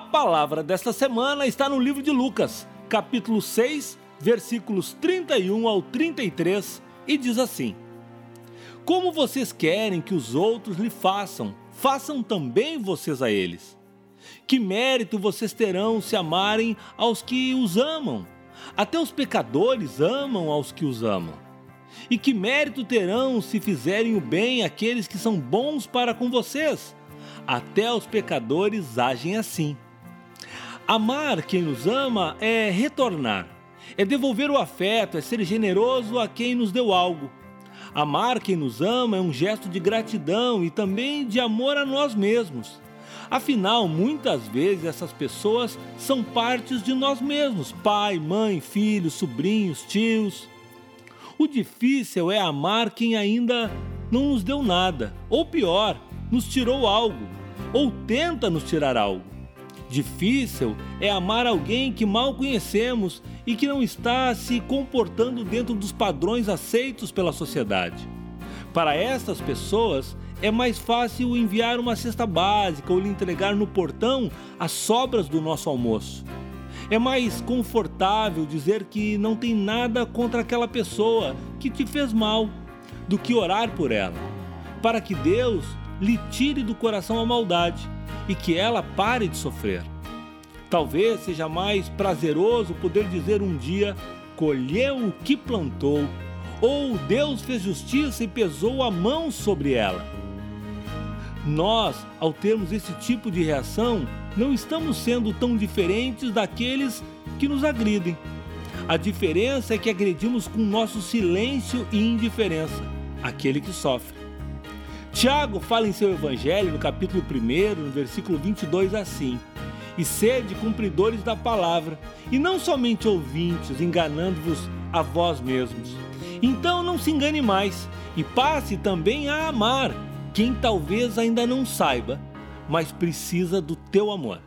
palavra desta semana está no livro de Lucas, capítulo 6, versículos 31 ao 33, e diz assim: Como vocês querem que os outros lhe façam, façam também vocês a eles. Que mérito vocês terão se amarem aos que os amam? Até os pecadores amam aos que os amam. E que mérito terão se fizerem o bem àqueles que são bons para com vocês? Até os pecadores agem assim. Amar quem nos ama é retornar, é devolver o afeto, é ser generoso a quem nos deu algo. Amar quem nos ama é um gesto de gratidão e também de amor a nós mesmos. Afinal, muitas vezes essas pessoas são partes de nós mesmos: pai, mãe, filhos, sobrinhos, tios. O difícil é amar quem ainda não nos deu nada, ou pior, nos tirou algo, ou tenta nos tirar algo. Difícil é amar alguém que mal conhecemos e que não está se comportando dentro dos padrões aceitos pela sociedade. Para estas pessoas, é mais fácil enviar uma cesta básica ou lhe entregar no portão as sobras do nosso almoço. É mais confortável dizer que não tem nada contra aquela pessoa que te fez mal do que orar por ela, para que Deus lhe tire do coração a maldade e que ela pare de sofrer. Talvez seja mais prazeroso poder dizer um dia: colheu o que plantou, ou Deus fez justiça e pesou a mão sobre ela. Nós, ao termos esse tipo de reação, não estamos sendo tão diferentes daqueles que nos agridem. A diferença é que agredimos com nosso silêncio e indiferença aquele que sofre. Tiago fala em seu evangelho, no capítulo 1, no versículo 22, assim: E sede cumpridores da palavra, e não somente ouvintes, enganando-vos a vós mesmos. Então não se engane mais, e passe também a amar quem talvez ainda não saiba, mas precisa do teu amor.